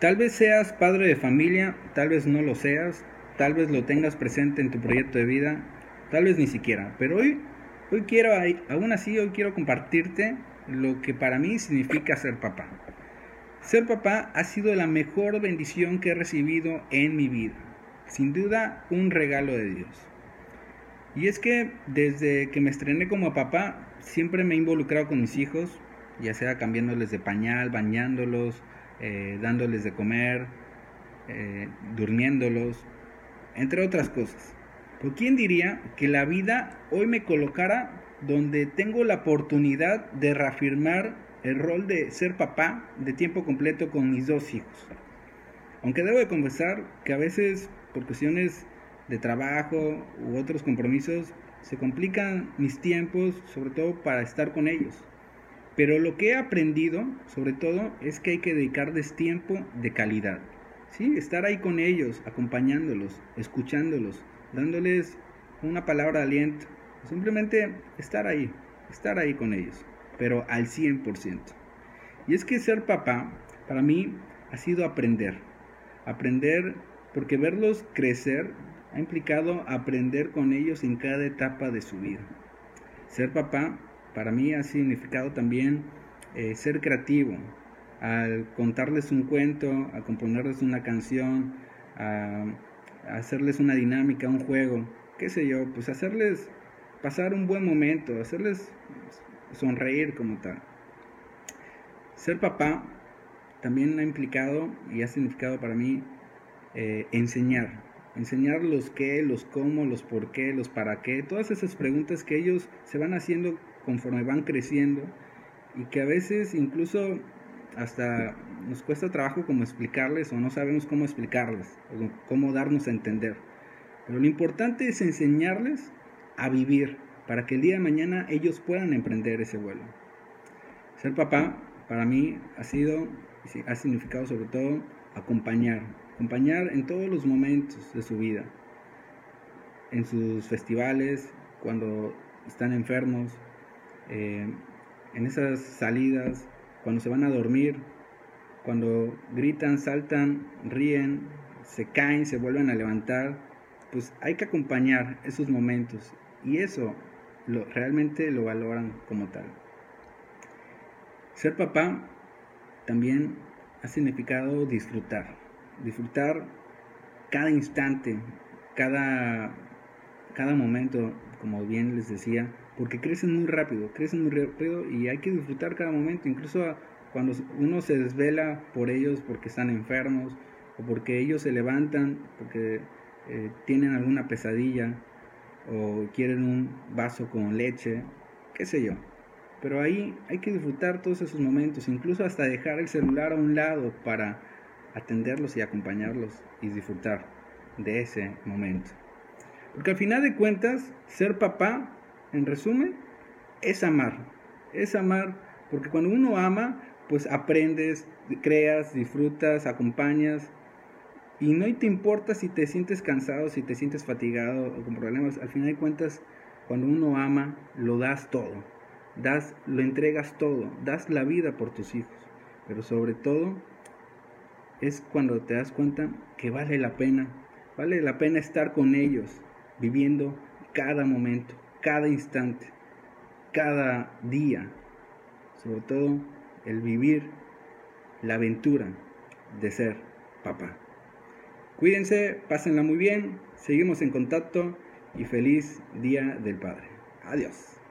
Tal vez seas padre de familia, tal vez no lo seas, tal vez lo tengas presente en tu proyecto de vida, tal vez ni siquiera, pero hoy, hoy quiero, aún así, hoy quiero compartirte lo que para mí significa ser papá. Ser papá ha sido la mejor bendición que he recibido en mi vida, sin duda un regalo de Dios. Y es que desde que me estrené como papá, siempre me he involucrado con mis hijos, ya sea cambiándoles de pañal, bañándolos, eh, dándoles de comer, eh, durmiéndolos, entre otras cosas. ¿Por quién diría que la vida hoy me colocara donde tengo la oportunidad de reafirmar el rol de ser papá de tiempo completo con mis dos hijos? Aunque debo de confesar que a veces por cuestiones de trabajo u otros compromisos se complican mis tiempos, sobre todo para estar con ellos. Pero lo que he aprendido, sobre todo, es que hay que dedicarles tiempo de calidad. ¿sí? Estar ahí con ellos, acompañándolos, escuchándolos, dándoles una palabra de aliento. Simplemente estar ahí, estar ahí con ellos, pero al 100%. Y es que ser papá, para mí, ha sido aprender. Aprender porque verlos crecer ha implicado aprender con ellos en cada etapa de su vida. Ser papá para mí ha significado también eh, ser creativo, al contarles un cuento, a componerles una canción, a, hacerles una dinámica, un juego, qué sé yo, pues hacerles pasar un buen momento, hacerles sonreír como tal. Ser papá también ha implicado y ha significado para mí eh, enseñar, enseñar los qué, los cómo, los por qué, los para qué, todas esas preguntas que ellos se van haciendo conforme van creciendo y que a veces incluso hasta nos cuesta trabajo como explicarles o no sabemos cómo explicarles, o cómo darnos a entender. Pero lo importante es enseñarles a vivir para que el día de mañana ellos puedan emprender ese vuelo. Ser papá para mí ha sido, ha significado sobre todo acompañar, acompañar en todos los momentos de su vida, en sus festivales, cuando están enfermos, eh, en esas salidas, cuando se van a dormir, cuando gritan, saltan, ríen, se caen, se vuelven a levantar, pues hay que acompañar esos momentos y eso lo, realmente lo valoran como tal. Ser papá también ha significado disfrutar, disfrutar cada instante, cada, cada momento, como bien les decía, porque crecen muy rápido, crecen muy rápido y hay que disfrutar cada momento, incluso cuando uno se desvela por ellos porque están enfermos o porque ellos se levantan porque eh, tienen alguna pesadilla o quieren un vaso con leche, qué sé yo. Pero ahí hay que disfrutar todos esos momentos, incluso hasta dejar el celular a un lado para atenderlos y acompañarlos y disfrutar de ese momento. Porque al final de cuentas, ser papá en resumen, es amar. Es amar porque cuando uno ama, pues aprendes, creas, disfrutas, acompañas. Y no te importa si te sientes cansado, si te sientes fatigado o con problemas. Al final de cuentas, cuando uno ama, lo das todo. Das, lo entregas todo. Das la vida por tus hijos. Pero sobre todo, es cuando te das cuenta que vale la pena. Vale la pena estar con ellos, viviendo cada momento cada instante, cada día, sobre todo el vivir la aventura de ser papá. Cuídense, pásenla muy bien, seguimos en contacto y feliz Día del Padre. Adiós.